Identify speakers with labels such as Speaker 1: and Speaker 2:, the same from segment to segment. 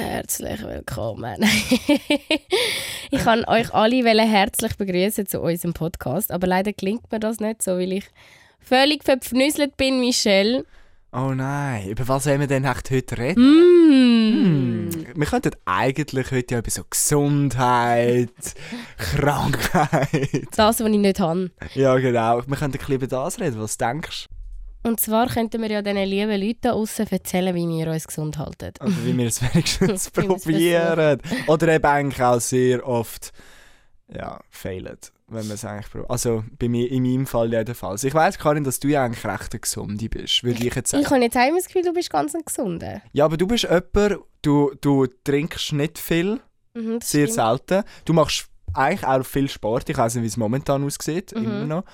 Speaker 1: Herzlich willkommen. ich kann euch alle herzlich begrüßen zu unserem Podcast, aber leider klingt mir das nicht so, weil ich völlig verpfnüsselt bin, Michelle.
Speaker 2: Oh nein, über was wollen wir denn heute reden?
Speaker 1: Mm.
Speaker 2: Hm. Wir könnten eigentlich heute ja über so Gesundheit, Krankheit.
Speaker 1: Das, was ich nicht habe.
Speaker 2: Ja, genau. Wir könnten ein bisschen über das reden. Was denkst du?
Speaker 1: Und zwar könnten wir ja diesen lieben Leuten da aussen erzählen, wie wir uns gesund halten.
Speaker 2: Oder wie wir es wenigstens probieren. Oder eben eigentlich auch sehr oft ja, failen, wenn man es eigentlich probiert. Also bei mir, in meinem Fall jedenfalls. Ich weiss, Karin, dass du ja eigentlich recht eine Gesunde bist, würde ich jetzt sagen.
Speaker 1: Ich habe jetzt immer das Gefühl, du bist ganz ein Gesunder.
Speaker 2: Ja, aber du bist jemand, du, du trinkst nicht viel,
Speaker 1: Mhm,
Speaker 2: sehr
Speaker 1: stimmt.
Speaker 2: selten. Du machst eigentlich auch viel Sport. Ich weiß nicht, wie es momentan aussieht,
Speaker 1: Mhm.
Speaker 2: immer noch.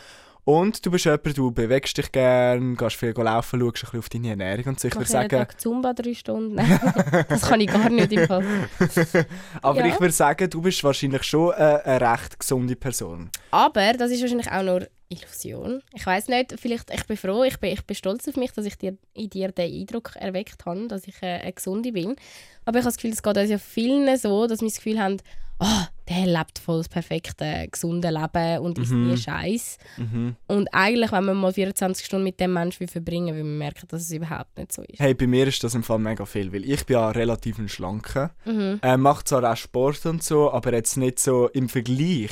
Speaker 2: Und du bist jemand, du bewegst dich gern, gehst viel laufen, schaust ein bisschen auf deine Ernährung und so. Ich
Speaker 1: Ich
Speaker 2: würde sagen,
Speaker 1: Tag Zumba drei Stunden. Das kann ich gar nicht im Fall.
Speaker 2: aber
Speaker 1: Ja.
Speaker 2: ich würde sagen, du bist wahrscheinlich schon eine, eine recht gesunde Person.
Speaker 1: Aber das ist wahrscheinlich auch nur Illusion. Ich weiß nicht, vielleicht, ich bin froh, ich bin, ich bin stolz auf mich, dass ich dir, in dir den Eindruck erweckt habe, dass ich äh, eine Gesunde bin. Aber ich habe das Gefühl, es geht uns ja vielen so, dass wir das Gefühl haben, oh, der lebt voll das perfekte, gesunde Leben und ist
Speaker 2: Mhm.
Speaker 1: nie Scheiß.
Speaker 2: Mhm.
Speaker 1: Und eigentlich, wenn man mal 24 Stunden mit dem Menschen verbringen will, wir merken, dass es überhaupt nicht so ist.
Speaker 2: Hey, bei mir ist das im Fall mega viel, weil ich bin ja relativ ein Schlanker.
Speaker 1: Mhm.
Speaker 2: Äh, mache zwar auch Sport und so, aber jetzt nicht so im Vergleich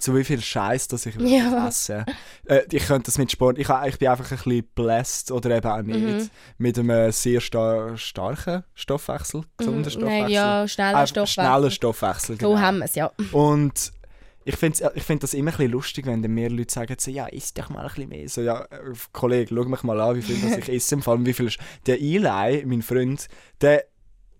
Speaker 2: zu wie viel Scheiß, dass ich
Speaker 1: Ja.
Speaker 2: esse. Äh, ich könnte das mit Sport, ich, ich bin einfach ein bisschen blessed oder eben auch nicht,
Speaker 1: Mhm.
Speaker 2: mit einem sehr sta starken Stoffwechsel, gesunden
Speaker 1: Mhm.
Speaker 2: Stoffwechsel.
Speaker 1: Nein, ja, schneller
Speaker 2: Äh,
Speaker 1: Stoffwechsel.
Speaker 2: Schneller Stoffwechsel, genau.
Speaker 1: So haben wir es, ja.
Speaker 2: Und ich finde ich find das immer ein bisschen lustig, wenn dann mehr Leute sagen, so, ja, isst doch mal ein bisschen mehr. So, ja, äh, Kollege, schau mich mal an, wie viel das ich esse. Vor allem, wie viel ist... Der Eli, mein Freund, der,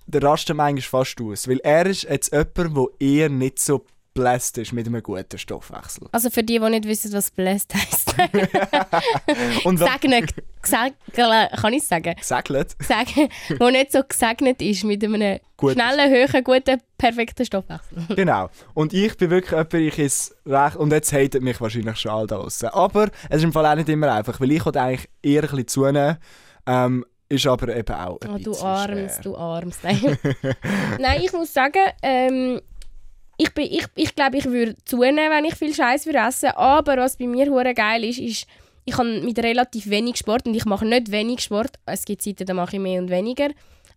Speaker 2: der rastet manchmal fast aus. Weil er ist jetzt jemand, der eher nicht so blessed ist mit einem guten Stoffwechsel.
Speaker 1: Also für die, die nicht wissen, was blessed heisst. Gesegnet, gesegnet, kann ich sagen?
Speaker 2: Gesegnet?
Speaker 1: Sagen, wo nicht so gesegnet ist mit einem
Speaker 2: Gut.
Speaker 1: schnellen, hohen, guten, perfekten Stoffwechsel.
Speaker 2: Genau. Und ich bin wirklich jemand, ich esse recht... Und jetzt hatet mich wahrscheinlich schon all da draussen. Aber es ist im Fall auch nicht immer einfach, weil ich wollte eigentlich eher ein bisschen zunehmen. Ähm, ist aber eben auch ein
Speaker 1: Oh, du
Speaker 2: bisschen
Speaker 1: Arms,
Speaker 2: schwer.
Speaker 1: du Arms. Nein. Nein, ich muss sagen, ähm, ich, bin, ich, ich glaube, ich würde zunehmen, wenn ich viel Scheiß würde essen. Aber was bei mir hure geil ist, ist, ich habe mit relativ wenig Sport und ich mache nicht wenig Sport. Es gibt Zeiten, da mache ich mehr und weniger.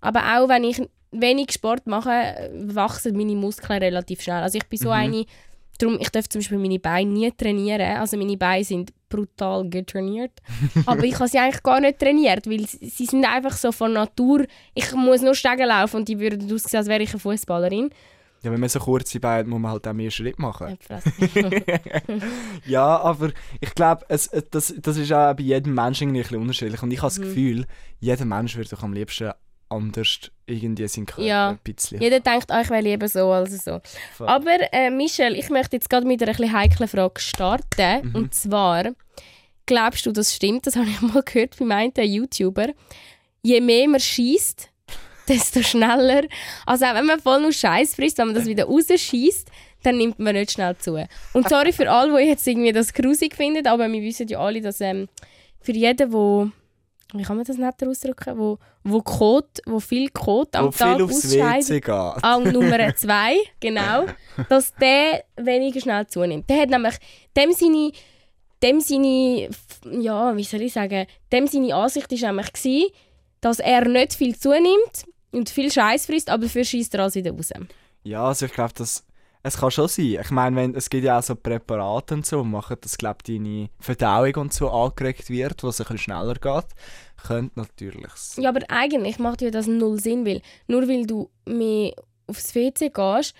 Speaker 1: Aber auch wenn ich wenig Sport mache, wachsen meine Muskeln relativ schnell. Also ich bin so
Speaker 2: Mhm.
Speaker 1: eine, darum, ich darf zum Beispiel meine Beine nie trainieren. Also meine Beine sind brutal getrainiert. Aber ich habe sie eigentlich gar nicht trainiert, weil sie sind einfach so von Natur. Ich muss nur Stegen laufen und die würden aussehen, als wäre ich eine Fußballerin.
Speaker 2: Ja, wenn man so kurze Beine hat, muss man halt auch mehr Schritt machen.
Speaker 1: Ja,
Speaker 2: aber ich glaube, es, es- das, das ist auch bei jedem Menschen irgendwie ein bisschen unterschiedlich. Und ich habe das
Speaker 1: Mhm.
Speaker 2: Gefühl, jeder Mensch würde doch am liebsten anders irgendwie seinen Körper
Speaker 1: Ja.
Speaker 2: ein bisschen...
Speaker 1: Jeder denkt, ah, ich will lieber so als so.
Speaker 2: Voll.
Speaker 1: Aber äh, Michelle, ich möchte jetzt gerade mit einer ein bisschen heiklen Frage starten.
Speaker 2: Mhm.
Speaker 1: Und zwar, glaubst du, das stimmt? Das habe ich mal gehört bei meinem YouTuber. Je mehr man schießt, desto schneller. Also auch wenn man voll nur Scheiß frisst, wenn man das wieder rausschießt, dann nimmt man nicht schnell zu. Und sorry für alle, die jetzt irgendwie das grusig finden, aber wir wissen ja alle, dass ähm, für jeden, wo wie kann man das netter ausdrücken, wo, wo, Kot, wo viel Kot am
Speaker 2: Wo
Speaker 1: Tag
Speaker 2: viel aufs WC geht.
Speaker 1: Und Nummer zwei, genau, dass der weniger schnell zunimmt. Der hat nämlich dem seine, dem seine, ja, wie soll ich sagen, dem seine Ansicht war nämlich, gewesen, dass er nicht viel zunimmt und viel Scheiß frisst, aber dafür schießt er alles wieder raus.
Speaker 2: Ja, also ich glaube, das... Es kann schon sein. Ich meine, wenn, es gibt ja auch so Präparate und so, die machen, dass glaub, deine Verdauung und so angeregt wird, was ein bisschen schneller geht. Könnte natürlich sein.
Speaker 1: Ja, aber eigentlich macht ja das null Sinn, weil nur weil du mehr aufs WC gehst,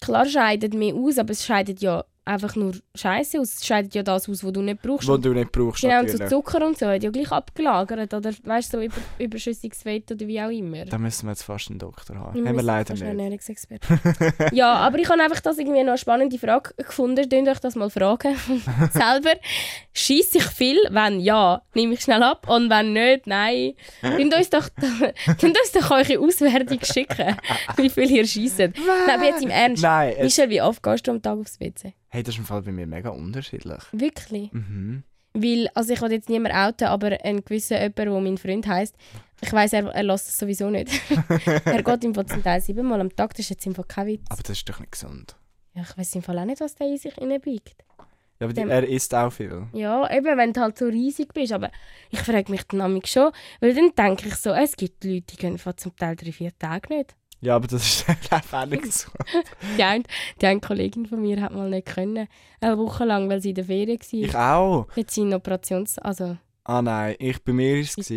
Speaker 1: klar scheidet mehr aus, aber es scheidet ja einfach nur Scheiße aus. Es scheidet ja das aus, was du nicht brauchst.
Speaker 2: Was du nicht brauchst,
Speaker 1: Genau, und so. Zucker und so hat ja gleich abgelagert oder weißt du, so über, überschüssiges Fett oder wie auch immer.
Speaker 2: Da müssen wir jetzt fast einen Doktor haben.
Speaker 1: Wir
Speaker 2: Haben wir leider nicht.
Speaker 1: Ernährungsexperten. ja, aber ich habe einfach das irgendwie noch eine spannende Frage gefunden. Könnt euch das mal fragen. Selber. Schieße ich viel? Wenn ja, nehme ich schnell ab. Und wenn nicht, nein. Könnt uns doch, könnt uns doch eure Auswertung schicken, wie viel ihr schießt. Nein, aber jetzt im Ernst.
Speaker 2: Nein,
Speaker 1: Michel, wie oft gehst du am Tag aufs WC?
Speaker 2: Hey, das ist im Fall bei mir mega unterschiedlich.
Speaker 1: Wirklich?
Speaker 2: Mhm.
Speaker 1: Weil, also ich will jetzt niemand outen, aber ein gewisser jemand, der mein Freund heisst, Ich weiss, er, er lässt es sowieso nicht. er geht im Fall zum Teil siebenmal am Tag, das ist jetzt im Fall kein Witz.
Speaker 2: Aber das ist doch nicht gesund.
Speaker 1: Ja, ich weiß im Fall auch nicht, was der in sich reinbiegt.
Speaker 2: Ja, aber
Speaker 1: Dem-
Speaker 2: er isst auch viel.
Speaker 1: Ja, eben, wenn du halt so riesig bist. Aber ich frage mich dann manchmal schon, weil dann denke ich so, es gibt Leute, die gehen zum Teil drei, vier Tage nicht.
Speaker 2: Ja, aber das ist einfach auch nicht so.
Speaker 1: Die eine, die eine Kollegin von mir hat mal nicht können, eine Woche lang, weil sie in der Ferien war.
Speaker 2: Ich auch.
Speaker 1: Hat sie Operations... Also,
Speaker 2: Ah nein, ich, bei mir war es.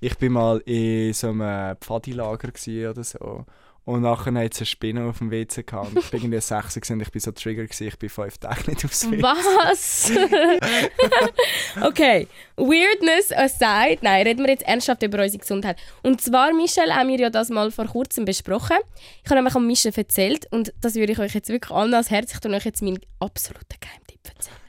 Speaker 2: Ich war mal in so einem Pfadilager oder so. Und nachher hat es eine Spinne auf dem WC gehabt. Und ich war irgendwie 6 gewesen und ich war so trigger gewesen, ich bin fünf Tage nicht aufs WC.
Speaker 1: Was? okay, Weirdness aside, nein, reden wir jetzt ernsthaft über unsere Gesundheit. Und zwar, Michelle, haben wir ja das mal vor kurzem besprochen. Ich habe nämlich an Michelle erzählt und das würde ich euch jetzt wirklich allen ans Herz. Ich tue euch jetzt meinen absoluten Geheimtipp erzählen.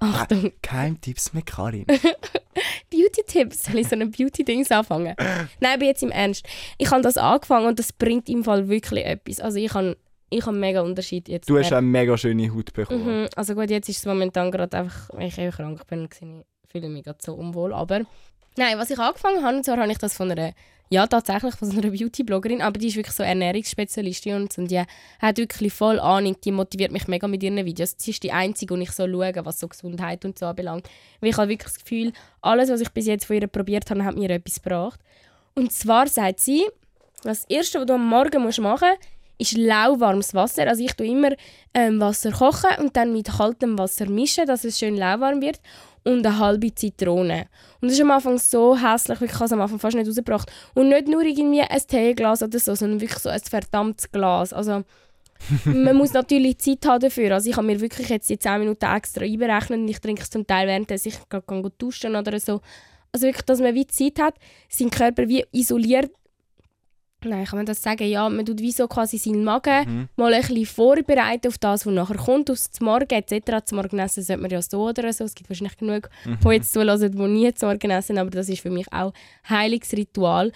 Speaker 1: Achtung,
Speaker 2: Geheimtipps mit Karin.
Speaker 1: Beauty-Tipps. Soll ich so ein Beauty-Dings anfangen? Nein, aber jetzt im Ernst. Ich habe das angefangen und das bringt im Fall wirklich etwas. Also ich habe ich habe mega Unterschied jetzt.
Speaker 2: Du hast eine mega schöne Haut bekommen.
Speaker 1: Mhm. Also gut, jetzt ist es momentan gerade einfach, weil ich eben krank bin, und ich fühle mich gerade so unwohl. Aber nein, was ich angefangen habe, und zwar habe ich das von einer, ja tatsächlich von einer Beauty-Bloggerin, aber die ist wirklich so Ernährungsspezialistin und, und die hat wirklich voll Ahnung, die motiviert mich mega mit ihren Videos. Sie ist die Einzige, und ich so schaue, was so Gesundheit und so anbelangt. Weil ich habe wirklich das Gefühl, alles, was ich bis jetzt von ihr probiert habe, hat mir etwas gebracht. Und zwar sagt sie, das Erste, was du am Morgen machen musst, ist lauwarmes Wasser. Also ich tue immer ähm, Wasser kochen und dann mit kaltem Wasser mischen, dass es schön lauwarm wird. Und eine halbe Zitrone. Und das ist am Anfang so hässlich, ich habe es am Anfang fast nicht rausgebracht. Und nicht nur irgendwie ein Teeglas oder so, sondern wirklich so ein verdammtes Glas. Also man muss natürlich Zeit haben dafür. Also ich habe mir wirklich jetzt die 10 Minuten extra einberechnet und ich trinke es zum Teil während ich gerade gehe duschen oder so. Also wirklich, dass man wie Zeit hat, seinen Körper wie isoliert Nein, kann man das sagen? Ja, man tut wie so quasi seinen Magen
Speaker 2: Mhm.
Speaker 1: mal ein bisschen vorbereiten auf das, was nachher kommt, aufs Morgen etc. Zum Morgen essen sollte man ja so oder so. Es gibt wahrscheinlich genug, die jetzt zuhören, die nie zum Morgen essen, aber das ist für mich auch heiliges Ritual.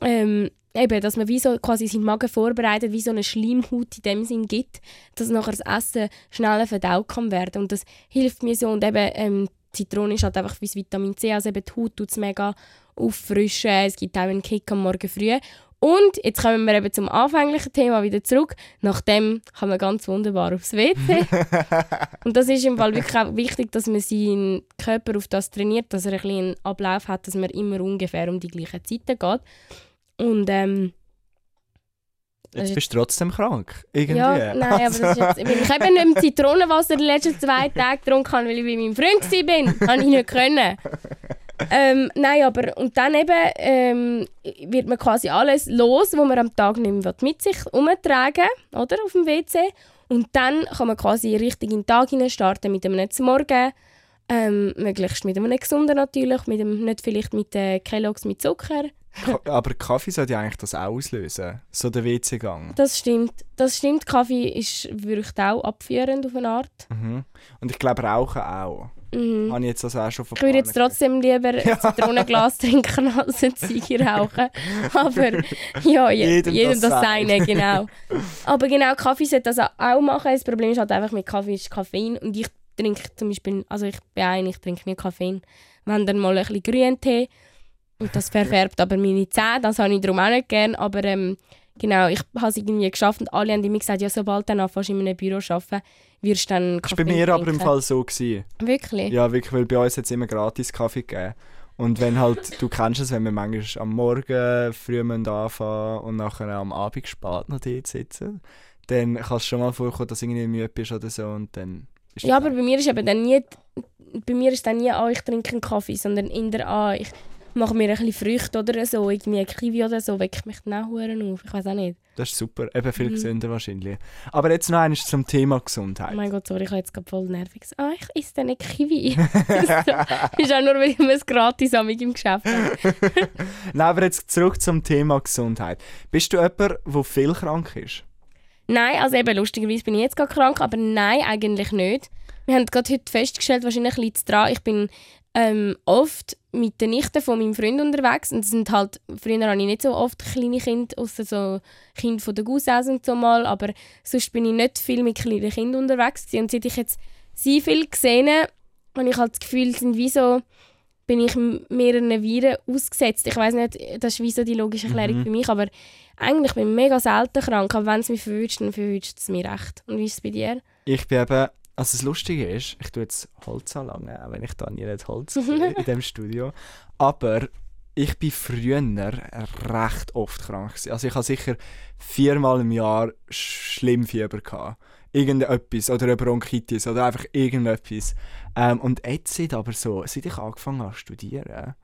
Speaker 1: Ähm, eben, dass man wie so quasi seinen Magen vorbereitet, wie so eine Schleimhaut in dem Sinn gibt, dass nachher das Essen schneller verdaut kann werden. Und das hilft mir so. Und eben, ähm, Zitrone ist halt einfach wie das Vitamin C, also eben die Haut tut es mega auffrischen, es gibt auch einen Kick am Morgen früh. Und jetzt kommen wir eben zum anfänglichen Thema wieder zurück. Nach dem kann man ganz wunderbar aufs WC. und das ist im Fall wirklich auch wichtig, dass man seinen Körper auf das trainiert, dass er ein bisschen einen Ablauf hat, dass man immer ungefähr um die gleichen Zeiten geht. Und ähm,
Speaker 2: Jetzt bist du trotzdem krank. Irgendwie.
Speaker 1: ja, nein, aber das ist jetzt, weil ich eben nicht mehr Zitronenwasser die letzten zwei Tage getrunken habe, weil ich bei meinem Freund war. Habe ich nicht können. ähm, nein, aber und dann eben ähm, wird man quasi alles los, was man am Tag nicht mehr mit sich umtragen oder auf dem WC. Und dann kann man quasi richtig in den Tag hinein starten mit einem Morgen. Ähm, möglichst mit einem gesunden natürlich, mit dem, nicht vielleicht mit äh, Kelloggs mit Zucker.
Speaker 2: Aber Kaffee sollte ja eigentlich das auslösen. So der WC-Gang.
Speaker 1: Das stimmt. Das stimmt. Kaffee ist, wirkt auch abführend auf eine Art.
Speaker 2: Mhm. Und ich glaube, Rauchen auch.
Speaker 1: Mhm.
Speaker 2: Habe ich jetzt also auch schon
Speaker 1: Ich würde jetzt trotzdem lieber ein Zitronenglas trinken als ein Ziege rauchen. Aber ja, je,
Speaker 2: Jedem
Speaker 1: jedem,
Speaker 2: das
Speaker 1: das,
Speaker 2: Seine.
Speaker 1: genau. Aber genau, Kaffee sollte das auch machen. Das Problem ist halt einfach mit Kaffee ist Koffein. Und ich trinke zum Beispiel, also ich bin eine, ich trinke nicht Koffein. Wenn dann mal ein bisschen Grüntee. Und das verfärbt aber meine Zähne, das habe ich darum auch nicht gern. Aber ähm, genau, ich habe es irgendwie geschafft und alle haben immer gesagt, ja, sobald du anfängst in einem Büro arbeiten, wirst du dann
Speaker 2: Das war bei mir aber im
Speaker 1: trinken.
Speaker 2: Fall so. Gewesen.
Speaker 1: Wirklich?
Speaker 2: Ja, wirklich, weil bei uns hat es immer gratis Kaffee gegeben. Und wenn halt, du kennst es, wenn wir manchmal am Morgen früh anfangen und nachher am Abend spät noch dort sitzen, dann kann es schon mal vorkommen, dass du irgendwie müde bist oder so und dann
Speaker 1: Ja, aber bei mir ist eben dann nie, bei mir ist dann nie, ah, ich trinke einen Kaffee, sondern in der ah, ich mache mir ein bisschen Früchte oder so, irgendwie ein Kiwi oder so, weckt mich dann auch auf. Ich weiß auch nicht.
Speaker 2: Das ist super, eben viel
Speaker 1: Mhm.
Speaker 2: gesünder wahrscheinlich. Aber jetzt noch eines zum Thema Gesundheit.
Speaker 1: Oh mein Gott, sorry, ich habe jetzt gerade voll nervig gesagt, ah, ich esse dann einen Kiwi. so, ist auch nur, weil ich mir es gratis am im Geschäft habe.
Speaker 2: Nein, aber jetzt zurück zum Thema Gesundheit. Bist du jemand, der viel krank ist?
Speaker 1: Nein, also eben, lustigerweise bin ich jetzt gerade krank, aber nein, eigentlich nicht. Wir haben gerade heute festgestellt, wahrscheinlich liegt es daran, ich bin ähm, oft mit den Nichten von meinem Freund unterwegs und sind halt, früher hatte ich nicht so oft kleine Kinder, außer so Kinder von der Gussaus und so mal, aber sonst bin ich nicht viel mit kleinen Kindern unterwegs gewesen. und seit ich jetzt sie viel gesehen habe, ich halt das Gefühl, sind wie so bin ich mehreren Viren ausgesetzt. Ich weiß nicht, das ist wie so die logische Erklärung
Speaker 2: Mhm.
Speaker 1: für mich, aber eigentlich bin ich mega selten krank. Aber wenn es mich verwünscht, dann verwünscht es mich recht. Und wie ist es bei dir?
Speaker 2: Ich bin eben, also das Lustige ist, ich tue jetzt Holz anlangen, auch wenn ich da nie nicht Holz sehe in diesem Studio. Aber ich bin früher recht oft krank. gewesen. Also ich habe sicher viermal im Jahr schlimm Fieber gehabt. Irgendetwas oder eine Bronchitis oder einfach irgendetwas. Ähm, und jetzt aber so, seit ich angefangen habe zu studieren,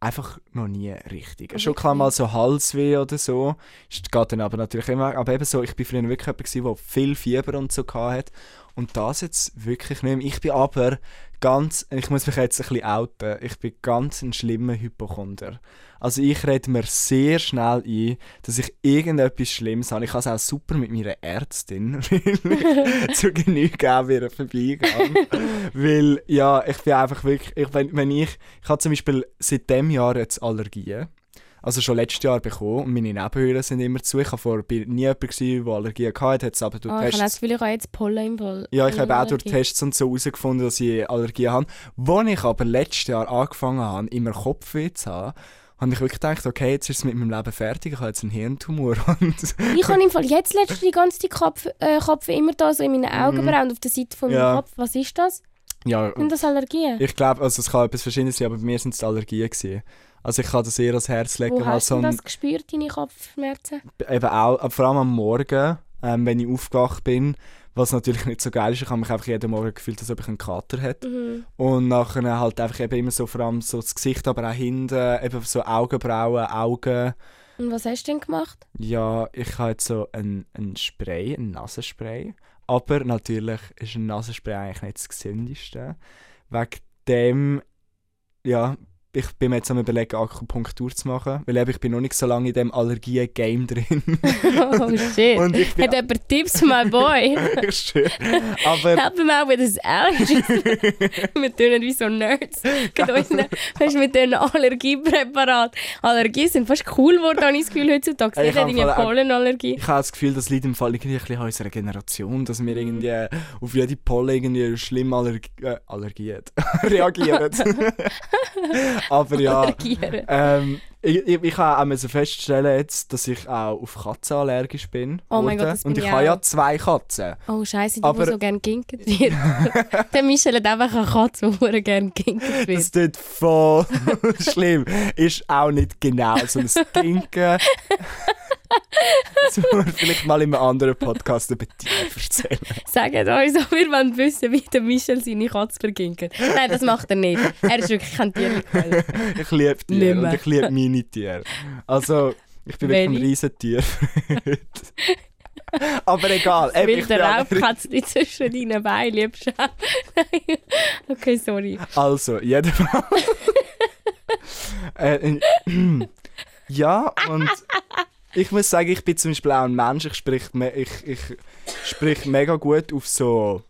Speaker 2: einfach noch nie richtig. Schon klar mal so Halsweh oder so. Es geht dann aber natürlich immer. Aber eben so, ich bin früher wirklich jemand, der viel Fieber und so hatte. Und das jetzt wirklich nicht. Ich bin aber ganz, ich muss mich jetzt ein bisschen outen, ich bin ganz ein schlimmer Hypochonder. Also ich rede mir sehr schnell ein, dass ich irgendetwas Schlimmes habe. Ich habe es auch super mit meiner Ärztin, weil ich zu Genüge auch wieder vorbeigehe. weil, ja, ich bin einfach wirklich, ich, wenn, wenn ich, ich habe zum Beispiel seit dem Jahr jetzt Allergien. Also schon letztes Jahr bekommen und meine Nebenhöhlen sind immer zu. Ich war vorher nie jemand, gewesen, der Allergien hatte, hat es aber durch
Speaker 1: Oh, ich habe das
Speaker 2: Tests
Speaker 1: Gefühl, ich habe jetzt Pollen im Fall.
Speaker 2: ja, ich habe auch durch. Tests und so herausgefunden, dass ich Allergien habe. Als ich aber letztes Jahr angefangen habe, immer Kopfweh zu haben, habe ich wirklich gedacht, okay, jetzt ist es mit meinem Leben fertig, ich habe jetzt einen Hirntumor.
Speaker 1: Ich habe im Fall jetzt letztens die ganze Kopf, äh, Kopf immer da so in meinen Augenbrauen und auf der Seite von meinem
Speaker 2: Mhm. Ja.
Speaker 1: Kopf. Was ist das?
Speaker 2: ja,
Speaker 1: Sind das Allergien?
Speaker 2: ich glaube, also es kann etwas Verschiedenes sein, aber bei mir sind es Allergien. Gewesen. Also ich kann das eher ans Herz legen,
Speaker 1: Wo hast
Speaker 2: so
Speaker 1: du das gespürt, deine Kopfschmerzen?
Speaker 2: eben auch, vor allem am Morgen, ähm, wenn ich aufgewacht bin, was natürlich nicht so geil ist, ich habe mich einfach jeden Morgen gefühlt, als ob ich einen Kater hätte.
Speaker 1: Mhm.
Speaker 2: Und nachher halt einfach eben immer so, vor allem so das Gesicht, aber auch hinten, eben so Augenbrauen, Augen.
Speaker 1: Und was hast du denn gemacht?
Speaker 2: Ja, ich habe jetzt so ein, ein Spray, ein Nasenspray. Aber natürlich ist ein Nasenspray eigentlich nicht das gesündeste. Wegen dem, ja, ich bin mir jetzt am überlegen, Akupunktur zu machen. Weil eben, ich bin noch nicht so lange in dem Allergien-Game drin.
Speaker 1: oh shit.
Speaker 2: Und ich bin...
Speaker 1: Hat jemand Tipps, my boy?
Speaker 2: ich schwöre. Aber...
Speaker 1: Help him out with his allergies. wir tun wie so Nerds. Unseren, weißt, mit diesen Allergiepräparaten. Allergien sind fast cool geworden, habe ich das Gefühl, heutzutage.
Speaker 2: Ich habe Fall auch-
Speaker 1: Pollenallergie.
Speaker 2: Ich habe das Gefühl, das liegt im Fall irgendwie ein bisschen unserer Generation, dass wir irgendwie auf jede Pollen irgendwie schlimm allerg äh, allergiert reagieren. Aber ja, ähm, ich, ich, ich habe auch feststellen jetzt, dass ich auch auf Katzen allergisch bin.
Speaker 1: Oh mein. Gott, das bin
Speaker 2: Und ich
Speaker 1: ich
Speaker 2: habe ja zwei Katzen.
Speaker 1: Oh Scheiße, die,
Speaker 2: Aber-
Speaker 1: so gerne ginket wird. Der Michel hat einfach eine Katze, die gerne ginket wird.
Speaker 2: Das tut voll schlimm. Ist auch nicht genau so ein Stinken. Das muss man vielleicht mal in einem anderen Podcast über Tiere erzählen.
Speaker 1: Sagt uns, ob wir wollen wissen, wie der Michel seine Katze verginket. Nein, das macht er nicht. Er ist wirklich kein Tierlichkeit.
Speaker 2: Ich liebe
Speaker 1: Nicht
Speaker 2: Tiere und ich liebe meine Tiere. Also, ich bin wirklich ein
Speaker 1: Welche?
Speaker 2: riesen Tier. Aber egal.
Speaker 1: Weil
Speaker 2: ich
Speaker 1: der
Speaker 2: aber-
Speaker 1: Raubkatze zwischen deinen Beinen liebst. Okay, sorry.
Speaker 2: Also, jedenfalls. äh, äh, ja, und ich muss sagen, ich bin zum Beispiel auch ein Mensch, ich sprich, ich, ich sprich mega gut auf so,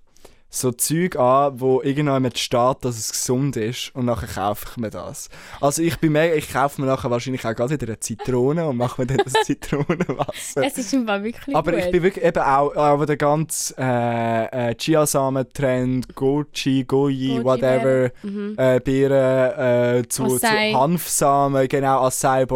Speaker 2: so Zeug an, wo irgendjemand steht, dass es gesund ist und nachher kaufe ich mir das. Also ich bin mega, ich kaufe mir nachher wahrscheinlich auch gerade wieder eine Zitrone und mache mir dann das Zitronenwasser.
Speaker 1: Es ist im Fall wirklich
Speaker 2: Aber
Speaker 1: gut.
Speaker 2: ich bin wirklich eben auch, auch der ganze äh, äh, Chiasamen-Trend, Goji, Goji,
Speaker 1: Goji-Beeren.
Speaker 2: whatever,
Speaker 1: Mhm.
Speaker 2: äh, Beeren, äh, zu, zu. Hanfsamen, genau, Acai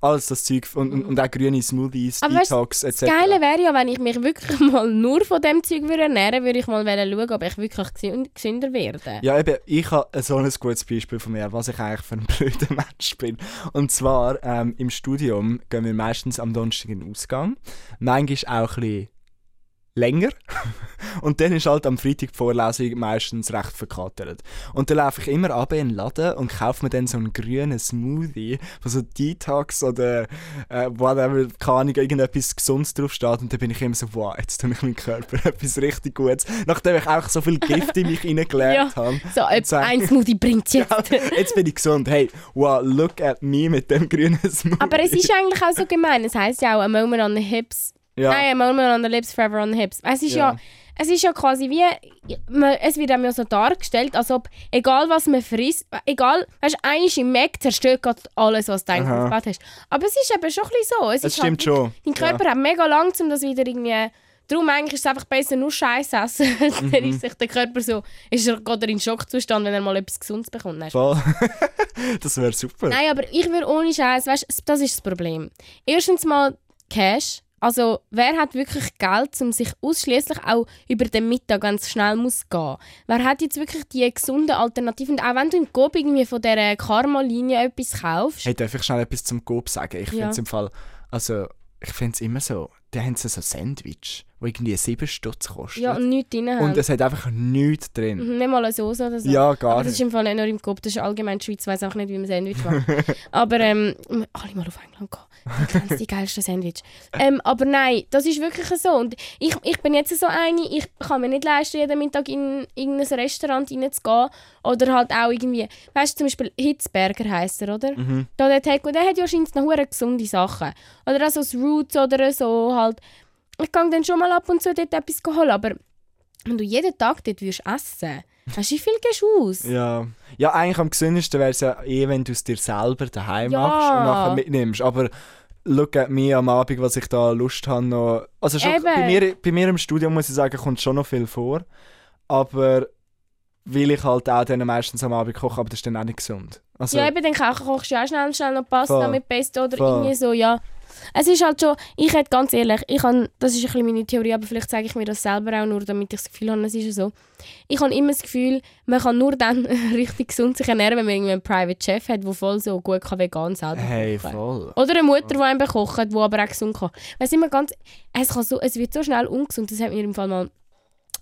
Speaker 2: alles das Zeug und, und, und auch grüne Smoothies,
Speaker 1: Aber weißt
Speaker 2: Detox etc.
Speaker 1: Das Geile wäre ja, wenn ich mich wirklich mal nur von dem Zeug würde ernähren würde, ich mal schauen, ob ich wirklich gesü- gesünder werde.
Speaker 2: Ja, eben, ich habe so ein gutes Beispiel von mir, was ich eigentlich für ein blöder Mensch bin. Und zwar, ähm, im Studium gehen wir meistens am Donnerstag in den Ausgang. Manchmal auch ein bisschen länger. Und dann ist halt am Freitag die Vorlesung meistens recht verkatert. Und dann laufe ich immer ab in den Laden und kaufe mir dann so einen grünen Smoothie, wo so Detox oder äh, whatever, keine Ahnung, irgendetwas Gesundes draufsteht. Und dann bin ich immer so, wow, jetzt tue ich meinem Körper etwas richtig Gutes. Nachdem ich auch so viel Gift in mich reingelegt habe.
Speaker 1: So,
Speaker 2: Sag-
Speaker 1: ein Smoothie bringt jetzt.
Speaker 2: Ja, jetzt bin ich gesund. Hey, wow, look at me mit dem grünen Smoothie.
Speaker 1: Aber es ist eigentlich auch so gemein. Es heisst ja auch, a moment on the hips.
Speaker 2: Ja.
Speaker 1: Nein, a moment on the lips, forever on the hips. Es ist ja,
Speaker 2: Ja.
Speaker 1: es ist ja quasi wie, man, es wird einem ja so dargestellt, als ob, egal was man frisst, egal, weißt du, eines im Mac zerstört gerade alles, was du eigentlich aufgebaut hast. Aber es ist eben schon ein bisschen so. Es
Speaker 2: Es stimmt
Speaker 1: halt,
Speaker 2: schon.
Speaker 1: Dein Körper hat mega lang, um das wieder irgendwie Darum eigentlich ist es einfach besser, nur Scheiß essen.
Speaker 2: Mhm.
Speaker 1: Dann ist sich der Körper so, ist er gerade in Schockzustand, wenn er mal etwas Gesundes bekommt.
Speaker 2: Voll. das wäre super.
Speaker 1: Nein, aber ich würde ohne Scheiß, weißt du, das ist das Problem. Erstens mal Cash. Also, wer hat wirklich Geld, um sich ausschließlich auch über den Mittag ganz schnell muss gehen? Wer hat jetzt wirklich die gesunden Alternativen? Und auch wenn du im Coop irgendwie von dieser Karma-Linie etwas kaufst,
Speaker 2: Hey, darf ich schnell etwas zum Coop sagen? Ich
Speaker 1: Ja.
Speaker 2: finde es im Fall, also ich finde es immer so, da haben sie so Sandwich, wo irgendwie 7 Stutz kostet.
Speaker 1: ja, und nichts drin haben.
Speaker 2: und es hat einfach nichts drin.
Speaker 1: Mhm, Nicht mal eine Soße oder so.
Speaker 2: Ja, gar
Speaker 1: Aber das ist im Fall nicht nur im Coop, das ist allgemein die Schweiz, weiß auch nicht, wie man Sandwich macht. aber ähm, alle mal auf England gehen. Da kennen die geilsten Sandwich. Ähm, aber nein, das ist wirklich so. Und ich, ich bin jetzt so eine, ich kann mir nicht leisten, jeden Mittag in irgendein Restaurant reinzugehen. Oder halt auch irgendwie, weißt du, zum Beispiel Hitzberger heisst er, oder?
Speaker 2: Mhm.
Speaker 1: Da der Taco, der hat ja wahrscheinlich noch gesunde Sachen. Oder auch so das Roots oder so halt. Ich gehe dann schon mal ab und zu dort etwas holen, aber wenn du jeden Tag dort würdest essen du, wie viel gehst du aus?
Speaker 2: Ja. ja, eigentlich am gesündesten wäre es ja eh, wenn du es dir selber daheim
Speaker 1: Ja.
Speaker 2: machst und nachher mitnimmst. Aber look at me am Abend, was ich da Lust habe. Noch. Also schon, bei, mir, bei mir im Studio muss ich sagen, kommt schon noch viel vor. Aber weil ich halt auch dann meistens am Abend koche, aber das ist dann auch nicht gesund. Also,
Speaker 1: ja, eben, dann koch- kochst du ja auch schnell, schnell noch Pasta
Speaker 2: Voll.
Speaker 1: mit Pesto oder
Speaker 2: Voll.
Speaker 1: irgendwie so, ja. Es ist halt schon, ich hätte ganz ehrlich, ich han, das ist ein bisschen meine Theorie, aber vielleicht sage ich mir das selber auch nur, damit ich das Gefühl habe, es ist so. Ich habe immer das Gefühl, man kann nur dann richtig gesund sich ernähren, wenn man irgendwie einen Private Chef hat, der voll so gut kann vegan selber
Speaker 2: hey,
Speaker 1: kochen.
Speaker 2: voll.
Speaker 1: Oder eine Mutter, die einem kocht, die aber auch gesund kocht. Weißt immer ganz, es, kann so, es wird so schnell ungesund. Das hat mir im Fall mal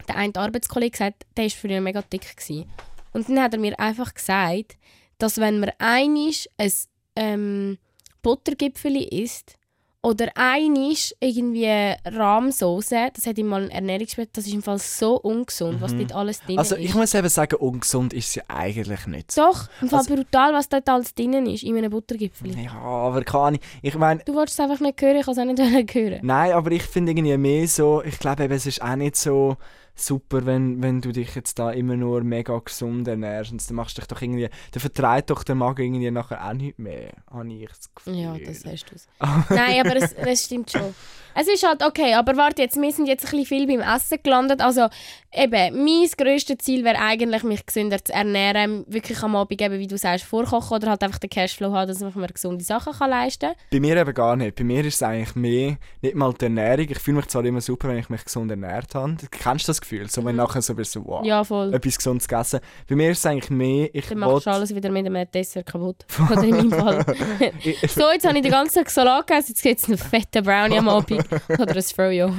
Speaker 1: der eine Arbeitskollege gesagt, der war früher mega dick. Gewesen. Und dann hat er mir einfach gesagt, dass wenn man einisch ein ähm, Buttergipfeli isst oder einisch irgendwie Rahmsoße, das hat ihm mal ein Ernährungsbett, das ist im Fall so ungesund, was dort alles drin
Speaker 2: Also
Speaker 1: ist.
Speaker 2: ich muss eben sagen, ungesund ist sie eigentlich nicht.
Speaker 1: Doch, im Fall
Speaker 2: Also-
Speaker 1: brutal, was dort alles drin ist, in einem Buttergipfeli.
Speaker 2: Ja, aber kann ich. Ich meine,
Speaker 1: Du wolltest es einfach nicht hören, ich kann es auch nicht hören.
Speaker 2: Nein, aber ich finde irgendwie mehr so, ich glaube eben, es ist auch nicht so super, wenn, wenn du dich jetzt da immer nur mega gesund ernährst. Und dann machst du dich doch irgendwie, dann vertreibt doch der Magen irgendwie nachher auch nicht mehr, habe ich das Gefühl.
Speaker 1: Ja, das hast du es. Nein, aber es, es stimmt schon. Es ist halt okay, aber warte jetzt, wir sind jetzt ein bisschen viel beim Essen gelandet. Also eben, mein grösstes Ziel wäre eigentlich, mich gesünder zu ernähren. Wirklich am Abend eben, wie du sagst, vorkochen oder halt einfach den Cashflow haben, dass man mir gesunde Sachen kann leisten
Speaker 2: Bei mir eben gar nicht. Bei mir ist es eigentlich mehr, nicht mal die Ernährung. Ich fühle mich zwar immer super, wenn ich mich gesund ernährt habe. Kennst du das Gefühl? So, wenn nachher so bist, so, wow.
Speaker 1: Mhm. Ja, voll.
Speaker 2: etwas Gesundes gegessen. Bei mir ist es eigentlich mehr, ich
Speaker 1: Dann machst du alles wieder mit einem Dessert kaputt. Oder in meinem Fall. so, jetzt habe ich den ganzen Tag Salat gegessen, jetzt gibt es einen fetten Brownie am Abend. Oder ein Froyo.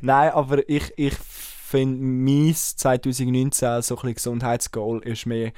Speaker 2: Nein, aber ich, ich finde, mein 2019 so ein Gesundheitsgoal ist mehr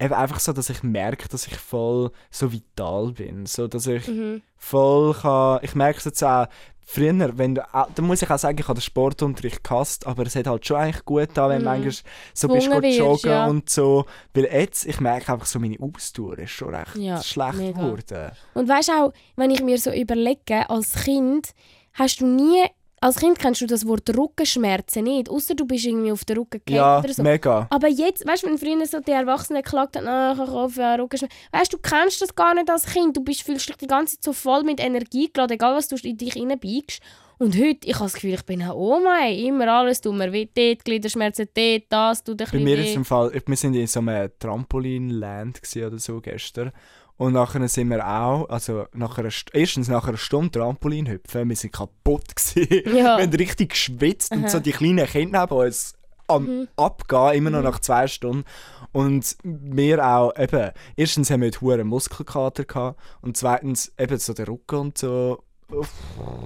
Speaker 2: eben einfach so, dass ich merke, dass ich voll so vital bin. So, dass ich
Speaker 1: Mhm.
Speaker 2: voll kann... Ich merke es jetzt auch, früher, wenn du... Da muss ich auch sagen, ich habe den Sportunterricht gehasst, aber es hat halt schon eigentlich gut da, wenn du manchmal so bist,
Speaker 1: wirst,
Speaker 2: joggen
Speaker 1: ja.
Speaker 2: und so. Weil jetzt, ich merke einfach so, meine Ausdauer ist schon recht
Speaker 1: Ja,
Speaker 2: schlecht
Speaker 1: mega.
Speaker 2: geworden.
Speaker 1: Und weißt auch, wenn ich mir so überlege, als Kind hast du nie, als Kind kennst du das Wort Rückenschmerzen nicht, außer du bist irgendwie auf den Rücken
Speaker 2: Ja,
Speaker 1: oder so.
Speaker 2: mega.
Speaker 1: Aber jetzt, weißt du, wenn früher so die Erwachsenen geklagt haben, ah, ich habe ja, Rückenschmerzen, weißt du, du kennst das gar nicht als Kind, du bist, fühlst dich die ganze Zeit so voll mit Energie geladen, egal was du in dich reinbiegst. Und heute, ich habe das Gefühl, ich bin eine Oma, ey. immer alles tut mir weh, dort, Gliederschmerzen, dort, das tut ein
Speaker 2: Bei mir ist es im Fall, wir sind in so einem Trampolinland oder so gestern. Und nachher sind wir auch, also nach einer, St- erstens nach einer Stunde Trampolin hüpfen, wir sind kaputt gsi.
Speaker 1: Ja.
Speaker 2: Wir haben richtig geschwitzt und
Speaker 1: Aha.
Speaker 2: so die kleinen Kinder neben uns am
Speaker 1: Mhm.
Speaker 2: Abgehen, immer noch nach zwei Stunden. Und wir auch, eben, erstens haben wir heute hohen Muskelkater gehabt und zweitens eben so der Rücken und so. Uff,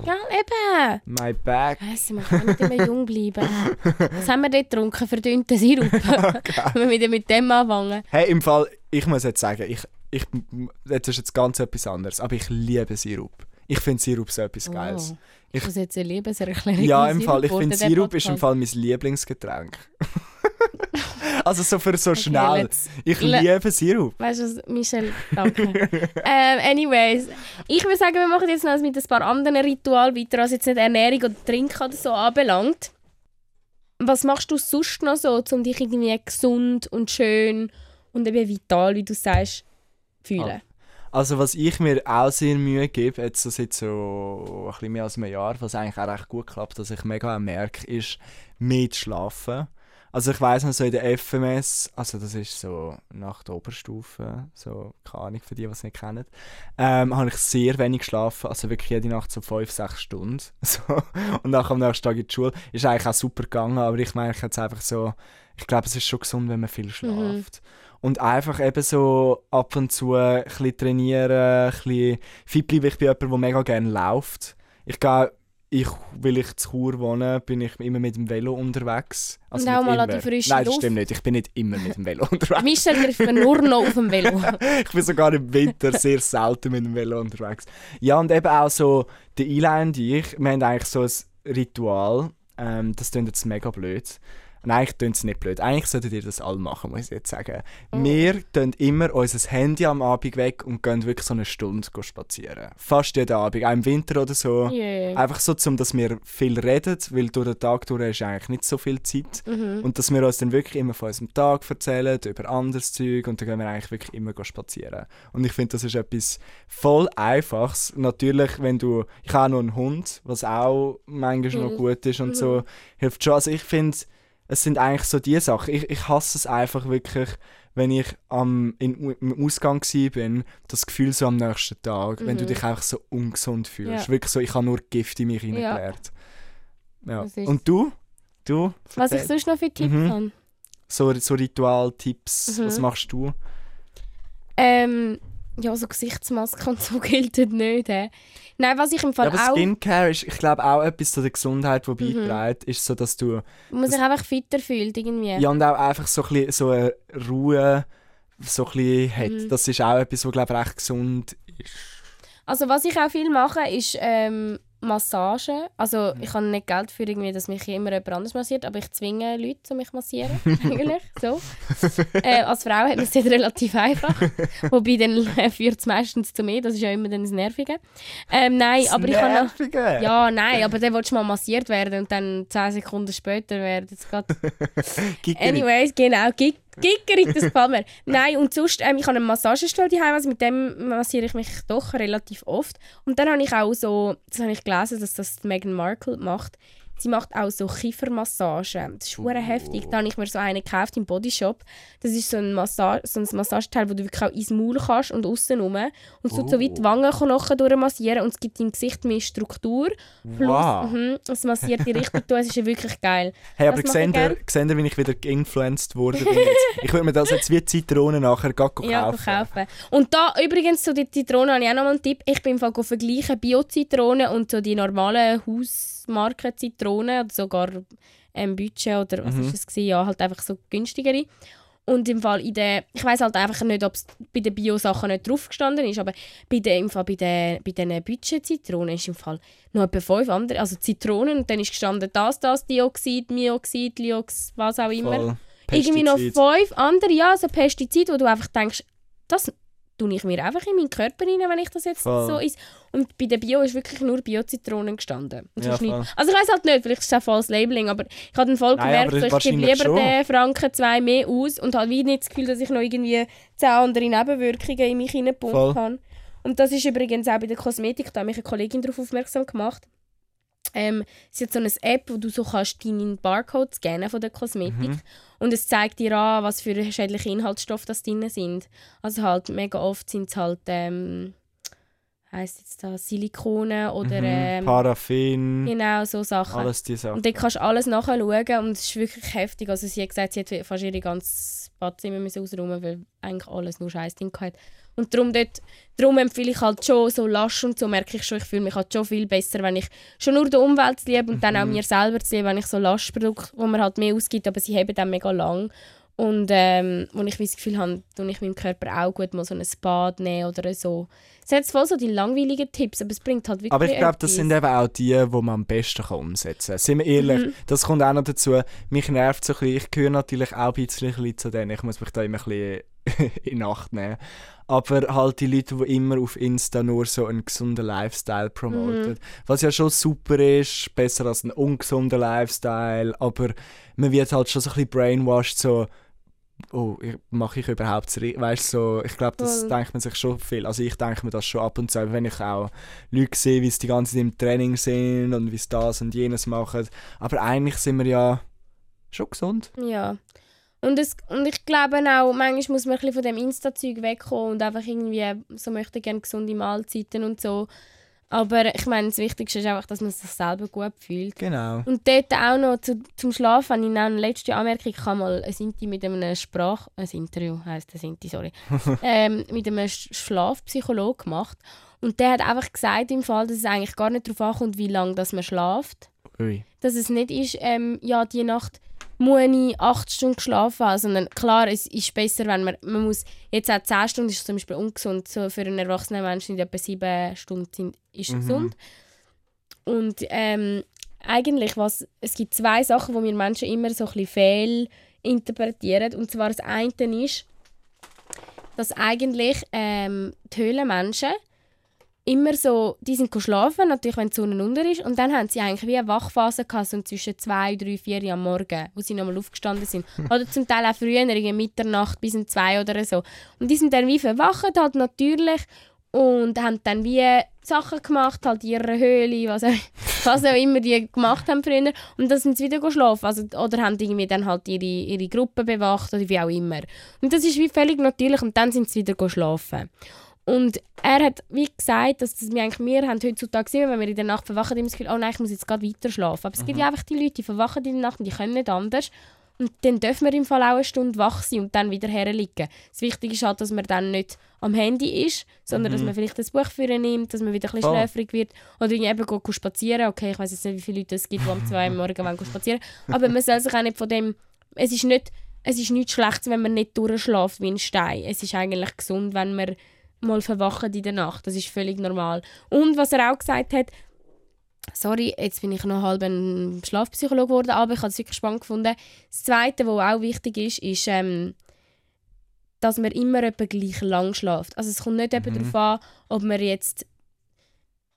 Speaker 1: Ja, eben.
Speaker 2: my back.
Speaker 1: Scheiße, man kann nicht immer jung bleiben. Was haben wir dort getrunken? Verdünnten Sirup. Wenn wir wieder mit dem anfangen.
Speaker 2: Hey, im Fall, ich muss jetzt sagen, ich, ich, das ist jetzt ganz etwas anderes, aber ich liebe Sirup. Ich finde Sirup so etwas Geiles.
Speaker 1: Oh, ist das jetzt eine Liebeserklärung?
Speaker 2: Ja, im Fall, ich finde Sirup ist im? Fall mein Lieblingsgetränk. also so für so
Speaker 1: Okay,
Speaker 2: schnell. Ich liebe Sirup.
Speaker 1: Weißt du was, Michelle, danke. ähm, anyways, ich würde sagen, wir machen jetzt noch mit ein paar anderen Ritualen weiter, was jetzt nicht Ernährung oder Trinken oder so anbelangt. Was machst du sonst noch so, um dich irgendwie gesund und schön und eben vital, wie du sagst, fühlen?
Speaker 2: Also was ich mir auch sehr Mühe gebe, jetzt so seit so ein bisschen mehr als einem Jahr, was eigentlich auch recht gut klappt, dass ich mega merke, ist mehr zu schlafen. Also ich weiss noch so in der FMS, also das ist so nach der Oberstufe, so keine Ahnung für die, die es nicht kennen, ähm, habe ich sehr wenig geschlafen, also wirklich jede Nacht so 5, 6 Stunden. So. Und nach am nächsten Tag in die Schule. Ist eigentlich auch super gegangen, aber ich merke jetzt einfach so, ich glaube es ist schon gesund, wenn man viel schläft.
Speaker 1: Mhm.
Speaker 2: Und einfach eben so ab und zu ein bisschen trainieren, ein bisschen fit bleiben. Ich bin jemand, der mega gerne läuft. Ich gehe, ich, weil ich zu Chur wohne, bin ich immer mit dem Velo unterwegs. Also
Speaker 1: Und auch mal an
Speaker 2: immer.
Speaker 1: die frische
Speaker 2: Nein, das stimmt nicht. Ich bin nicht immer mit dem Velo unterwegs.
Speaker 1: Michel trifft man nur noch auf dem Velo.
Speaker 2: ich bin sogar im Winter sehr selten mit dem Velo unterwegs. Ja, und eben auch so, der Eli und ich, wir haben eigentlich so ein Ritual. Ähm, das klingt jetzt mega blöd. Nein, eigentlich klingt es nicht blöd. Eigentlich solltet ihr das alle machen, muss ich jetzt sagen.
Speaker 1: Oh.
Speaker 2: Wir tun immer unser Handy am Abend weg und gehen wirklich so eine Stunde spazieren. Fast jeden Abend, auch im Winter oder so.
Speaker 1: Yeah.
Speaker 2: Einfach so, um, dass wir viel reden, weil durch den Tag durch ist eigentlich nicht so viel Zeit.
Speaker 1: Mhm.
Speaker 2: Und dass wir uns dann wirklich immer von unserem Tag erzählen, über anderes Zeug und dann gehen wir eigentlich wirklich immer spazieren. Und ich finde, das ist etwas voll Einfaches. Natürlich, wenn du, ich habe noch einen Hund, was auch manchmal noch
Speaker 1: Mhm.
Speaker 2: gut ist und so, hilft schon. Also ich finde, es sind eigentlich so die Sachen. Ich, ich hasse es einfach wirklich, wenn ich am, in, im Ausgang bin, das Gefühl so am nächsten Tag, wenn du
Speaker 1: Mhm.
Speaker 2: dich einfach so ungesund fühlst.
Speaker 1: Ja.
Speaker 2: Wirklich so, ich habe nur Gift in mich
Speaker 1: Ja.
Speaker 2: hineingeleert. Ja.
Speaker 1: Ist-
Speaker 2: Und du? Du?
Speaker 1: Was ich sonst noch für Tipps
Speaker 2: Mhm.
Speaker 1: habe?
Speaker 2: so, so Ritualtipps,
Speaker 1: Mhm.
Speaker 2: was machst du?
Speaker 1: Ähm, ja, so Gesichtsmaske und so gilt nicht. He. Nein, was ich im Fall
Speaker 2: Ja, aber
Speaker 1: auch...
Speaker 2: Skincare ist, ich glaube, auch etwas zu der Gesundheit, die
Speaker 1: Mhm.
Speaker 2: beiträgt, ist so, dass du,
Speaker 1: man sich einfach fitter fühlt irgendwie.
Speaker 2: ja, und auch einfach so ein bisschen, so eine Ruhe so ein bisschen hat.
Speaker 1: Mhm.
Speaker 2: Das ist auch etwas, was, glaube ich, recht gesund ist.
Speaker 1: Also was ich auch viel mache, ist ähm, Massage. Also
Speaker 2: Mhm.
Speaker 1: ich habe nicht Geld für irgendwie, dass mich immer jemand anders massiert, aber ich zwinge Leute, zu mich massieren. eigentlich, so. Äh, als Frau hat man es relativ einfach. Wobei dann äh, führt es meistens zu mir, das ist ja immer dann das Nervige. Ähm, nein, aber ich.
Speaker 2: Nervige.
Speaker 1: Ja, nein, aber dann willst du mal massiert werden und dann 10 Sekunden später werden es gerade... Anyways, genau, Gig Giggerig, das gefällt mir. Nein, und sonst, ähm, ich habe einen Massagestuhl daheim, also mit dem massiere ich mich doch relativ oft. Und dann habe ich auch so, das habe ich gelesen, dass das Meghan Markle macht. Sie macht auch so Kiefermassagen. Das ist hure heftig. Da habe ich mir so eine gekauft im Bodyshop. Das ist so ein, Massa so ein Massageteil, wo du wirklich auch ins Maul kannst und außen rum. Und es tut so weit die Wangenknochen durchmassieren und es gibt deinem Gesicht mehr Struktur. Plus,
Speaker 2: Wow.
Speaker 1: mhm, es massiert die richtig durch. Es ist ja wirklich geil.
Speaker 2: Hey, aber seht ihr, seht ihr, wie ich wieder geinfluenced wurde? ich würde mir das jetzt wie Zitrone nachher kaufen.
Speaker 1: Ja, kaufen. Und da übrigens zu der Zitrone habe ich auch noch mal einen Tipp. Ich bin im Fall vergleichen Bio-Zitronen und so die normalen Hausmarken-Zitronen oder sogar ähm, Budget oder was
Speaker 2: Mhm.
Speaker 1: ist es gewesen? Ja, halt einfach so günstigere. Und im Fall in der, ich weiß halt einfach nicht, ob es bei den Bio-Sachen nicht drauf gestanden ist, aber bei den, im Fall bei den, bei den Budget-Zitronen ist im Fall noch etwa fünf andere, also Zitronen und dann ist gestanden das, das, Dioxid, Myoxid, Liox, was auch immer irgendwie noch fünf andere, ja, so Pestizide, wo du einfach denkst, das tue ich mir einfach in meinen Körper rein, wenn ich das jetzt
Speaker 2: Voll.
Speaker 1: so ist. Und bei der Bio ist wirklich nur Bio-Zitronen gestanden.
Speaker 2: Ja.
Speaker 1: Also ich weiß halt nicht, vielleicht ist es auch falsches Labeling, aber ich habe dann voll
Speaker 2: Nein,
Speaker 1: gemerkt, so, ich gebe lieber
Speaker 2: schon.
Speaker 1: den Franken zwei mehr aus und habe wie nicht das Gefühl, dass ich noch irgendwie zehn andere Nebenwirkungen in mich hineingepumpt habe. Und das ist übrigens auch bei der Kosmetik, da hat mich eine Kollegin darauf aufmerksam gemacht. Ähm, es ist so eine App, wo du so kannst deinen Barcode scannen von der Kosmetik
Speaker 2: Mhm.
Speaker 1: und es zeigt dir an, was für schädliche Inhaltsstoffe das drin sind. Also halt mega oft sind es halt ähm, heißt jetzt da Silikone oder
Speaker 2: Mhm.
Speaker 1: ähm,
Speaker 2: Paraffin,
Speaker 1: genau so Sachen.
Speaker 2: alles diese Sachen.
Speaker 1: Und dort kannst du alles nachschauen und es ist wirklich heftig. Also sie hat gesagt, sie hat fast ihre ganze Badzimmer müssen ausräumen, weil eigentlich alles nur scheiß Ding hatte. Und darum, dort, darum empfehle ich halt schon so lasch und so merke ich schon, ich fühle mich halt schon viel besser, wenn ich schon nur der Umwelt liebe und dann auch
Speaker 2: Mhm.
Speaker 1: mir selber zu wenn ich so Lastprodukte, wo man halt mehr ausgibt, aber sie haben dann mega lang. Und ähm, wo ich das Gefühl habe, tue ich meinem Körper auch gut mal so ein Bad nehmen oder so. Es hat voll so die langweiligen Tipps, aber es bringt halt wirklich
Speaker 2: Aber ich glaube, das sind eben auch die, die man am besten kann umsetzen kann. Sind wir ehrlich,
Speaker 1: Mhm.
Speaker 2: das kommt auch noch dazu. Mich nervt so ein bisschen, ich gehöre natürlich auch ein bisschen zu denen, ich muss mich da immer ein bisschen in Acht nehmen. Aber halt die Leute, die immer auf Insta nur so einen gesunden Lifestyle promoten. Was ja schon super ist, besser als ein ungesunder Lifestyle, aber man wird halt schon so ein bisschen brainwashed, so oh, mache ich überhaupt das Weißt so, ich glaube, das
Speaker 1: Voll.
Speaker 2: denkt man sich schon viel. Also ich denke mir das schon ab und zu, wenn ich auch Leute sehe, wie sie die ganze Zeit im Training sind und wie sie das und jenes machen. Aber eigentlich sind wir ja schon gesund.
Speaker 1: Ja. Und, es, und ich glaube auch, manchmal muss man ein bisschen von dem Insta-Zeug wegkommen und einfach irgendwie so möchte gerne gesunde Mahlzeiten und so. Aber ich meine, das Wichtigste ist einfach, dass man sich selber gut fühlt.
Speaker 2: Genau.
Speaker 1: Und dort auch noch zu, zum Schlafen habe ich noch eine letzte Anmerkung. Ich habe mal ein Sinti mit einem Sprach... Ein Interview heisst ein Sinti, sorry. ähm, mit einem Sch- Schlafpsychologen gemacht. Und der hat einfach gesagt im Fall, dass es eigentlich gar nicht darauf ankommt, wie lange dass man schlaft.
Speaker 2: Ui.
Speaker 1: Dass es nicht ist, ähm, ja, die Nacht muss ich acht Stunden geschlafen haben, sondern klar, es ist besser, wenn man, man muss, jetzt auch zehn Stunden ist zum Beispiel ungesund, so für einen erwachsenen Menschen sind etwa sieben Stunden sind, ist
Speaker 2: Mhm.
Speaker 1: gesund. Und ähm, eigentlich, was, es gibt zwei Sachen, wo wir Menschen immer so ein bisschen fehlinterpretieren. Und zwar das eine ist, dass eigentlich ähm, die Höhlenmenschen immer so, die sind schlafen, natürlich wenn die Sonne unter ist, und dann haben sie eigentlich wie eine Wachphase gehabt, so zwischen zwei, drei, vier Uhr am Morgen, wo sie nochmal aufgestanden sind. Oder zum Teil auch früher, irgendwie Mitternacht bis um zwei oder so. Und die sind dann wie verwacht halt natürlich und haben dann wie Sachen gemacht, halt in ihrer Höhle, was auch, was auch immer die gemacht haben früher. Und dann sind sie wieder geschlafen. Also, oder haben irgendwie dann halt ihre, ihre Gruppe bewacht oder wie auch immer. Und das ist wie völlig natürlich und dann sind sie wieder geschlafen. Und er hat wie gesagt, dass das wir, eigentlich, wir haben heutzutage gesehen, wenn wir in der Nacht verwachen, immer das Gefühl, oh nein, ich muss jetzt gerade weiter schlafen. Aber es gibt ja einfach die Leute, die verwachen in der Nacht und die können nicht anders. Und dann dürfen wir im Fall auch eine Stunde wach sein und dann wieder herliegen. Das Wichtige ist halt, dass man dann nicht am Handy ist, sondern dass man vielleicht ein Buch für ihn nimmt, dass man wieder ein bisschen
Speaker 2: Voll.
Speaker 1: schläfrig wird oder eben geht, spazieren. Okay, ich weiß jetzt nicht, wie viele Leute es gibt, die am 2 Uhr morgen wollen spazieren Aber man soll sich auch nicht von dem... Es ist nicht, es ist nichts Schlechtes, wenn man nicht durchschläft wie ein Stein. Es ist eigentlich gesund, wenn man mal verwachen in der Nacht. Das ist völlig normal. Und was er auch gesagt hat, sorry, jetzt bin ich noch halb ein Schlafpsychologe geworden, aber ich habe es wirklich spannend gefunden. Das Zweite, was auch wichtig ist, ist, ähm, dass man immer etwa gleich lang schläft. Also es kommt nicht eben darauf an, ob man jetzt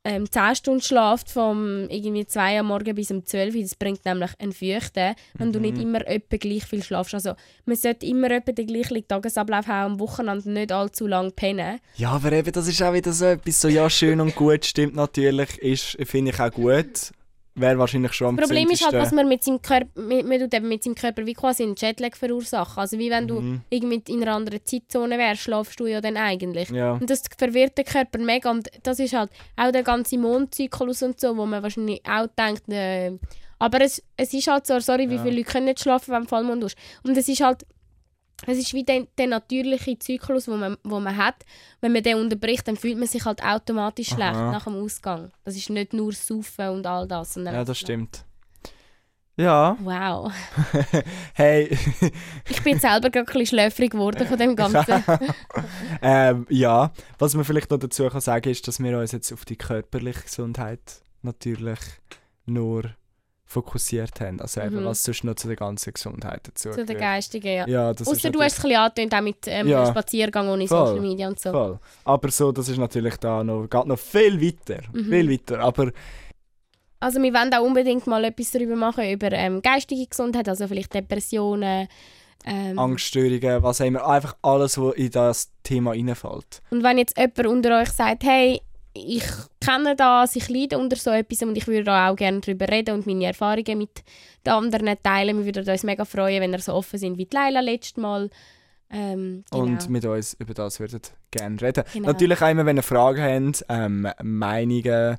Speaker 1: ähm, 10 Stunden schläft, vom irgendwie 2 Uhr am Morgen bis um 12 Uhr. Das bringt nämlich einen Fürchten, wenn du nicht immer etwa gleich viel schlafst. Also man sollte immer etwa den gleichen Tagesablauf haben, am Wochenende nicht allzu lang pennen.
Speaker 2: Ja, aber eben, das ist auch wieder so etwas, so ja, schön und gut, stimmt natürlich, ist, finde ich auch gut. Wäre wahrscheinlich schon am
Speaker 1: Das Problem ist halt, dass man mit seinem Körper, mit, man eben mit seinem Körper wie quasi einen Jetlag verursachen. Also wie wenn du
Speaker 2: Mhm.
Speaker 1: irgendwie in einer anderen Zeitzone wärst, schlafst du ja dann eigentlich.
Speaker 2: Ja.
Speaker 1: Und das verwirrt den Körper mega. Und das ist halt auch der ganze Mondzyklus und so, wo man wahrscheinlich auch denkt, äh, aber es, es ist halt so, sorry, wie
Speaker 2: Ja.
Speaker 1: viele Leute können nicht schlafen, wenn Vollmond ist. Und es ist halt, es ist wie der, der natürliche Zyklus, wo man, wo man hat. Wenn man den unterbricht, dann fühlt man sich halt automatisch schlecht
Speaker 2: Aha.
Speaker 1: nach dem Ausgang. Das ist nicht nur Saufen und all das.
Speaker 2: ja, das stimmt. Ja,
Speaker 1: Wow.
Speaker 2: hey,
Speaker 1: Ich bin selber gerade ein bisschen schläfrig geworden von dem Ganzen.
Speaker 2: ähm, ja, was man vielleicht noch dazu kann sagen ist, dass wir uns jetzt auf die körperliche Gesundheit natürlich nur fokussiert haben. Also eben,
Speaker 1: Mhm.
Speaker 2: was sonst noch zu der ganzen Gesundheit dazu
Speaker 1: Zu der geistigen, ja.
Speaker 2: Ja, das
Speaker 1: Außer du hast es ein bisschen angetönt, auch mit ähm,
Speaker 2: Ja.
Speaker 1: Spaziergang ohne
Speaker 2: Voll.
Speaker 1: Social Media und so.
Speaker 2: Voll. Aber so, das ist natürlich da noch, geht noch viel weiter.
Speaker 1: Mhm.
Speaker 2: Viel weiter. Aber
Speaker 1: Also wir wollen auch unbedingt mal etwas darüber machen, über ähm, geistige Gesundheit, also vielleicht Depressionen. Ähm,
Speaker 2: Angststörungen, was auch immer, einfach alles, was in das Thema reinfällt.
Speaker 1: Und wenn jetzt jemand unter euch sagt, hey, ich kenne das, ich leide unter so etwas und ich würde da auch gerne darüber reden und meine Erfahrungen mit den anderen teilen. Wir würden uns mega freuen, wenn ihr so offen sind wie die Leila letztes Mal. Ähm, genau.
Speaker 2: Und mit uns über das würdet gerne reden.
Speaker 1: Genau.
Speaker 2: Natürlich auch immer, wenn ihr Fragen habt, ähm, Meinungen,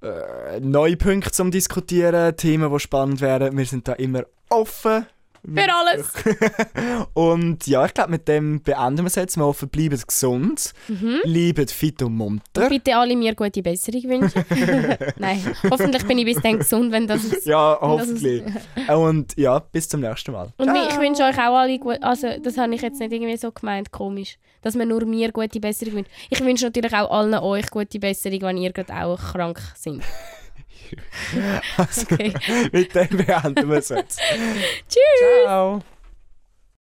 Speaker 2: äh, neue Punkte zum Diskutieren, Themen, die spannend wären. Wir sind da immer offen.
Speaker 1: Für alles.
Speaker 2: und ja, ich glaube, mit dem beenden wir es jetzt. Wir hoffen, bleibt gesund,
Speaker 1: Mhm.
Speaker 2: bleibt fit und munter.
Speaker 1: Bitte alle mir gute Besserung wünschen. Nein, hoffentlich bin ich bis dann gesund, wenn das ist.
Speaker 2: Ja, hoffentlich.
Speaker 1: ist-
Speaker 2: Und ja, bis zum nächsten Mal.
Speaker 1: Und ich wünsche euch auch alle gut. Also, das habe ich jetzt nicht irgendwie so gemeint, komisch. Dass man nur mir gute Besserung wünscht. Ich wünsche natürlich auch allen euch gute Besserung, wenn ihr gerade auch krank sind.
Speaker 2: Also,
Speaker 1: Okay.
Speaker 2: mit dem beenden wir es jetzt.
Speaker 1: Tschüss!
Speaker 2: Ciao.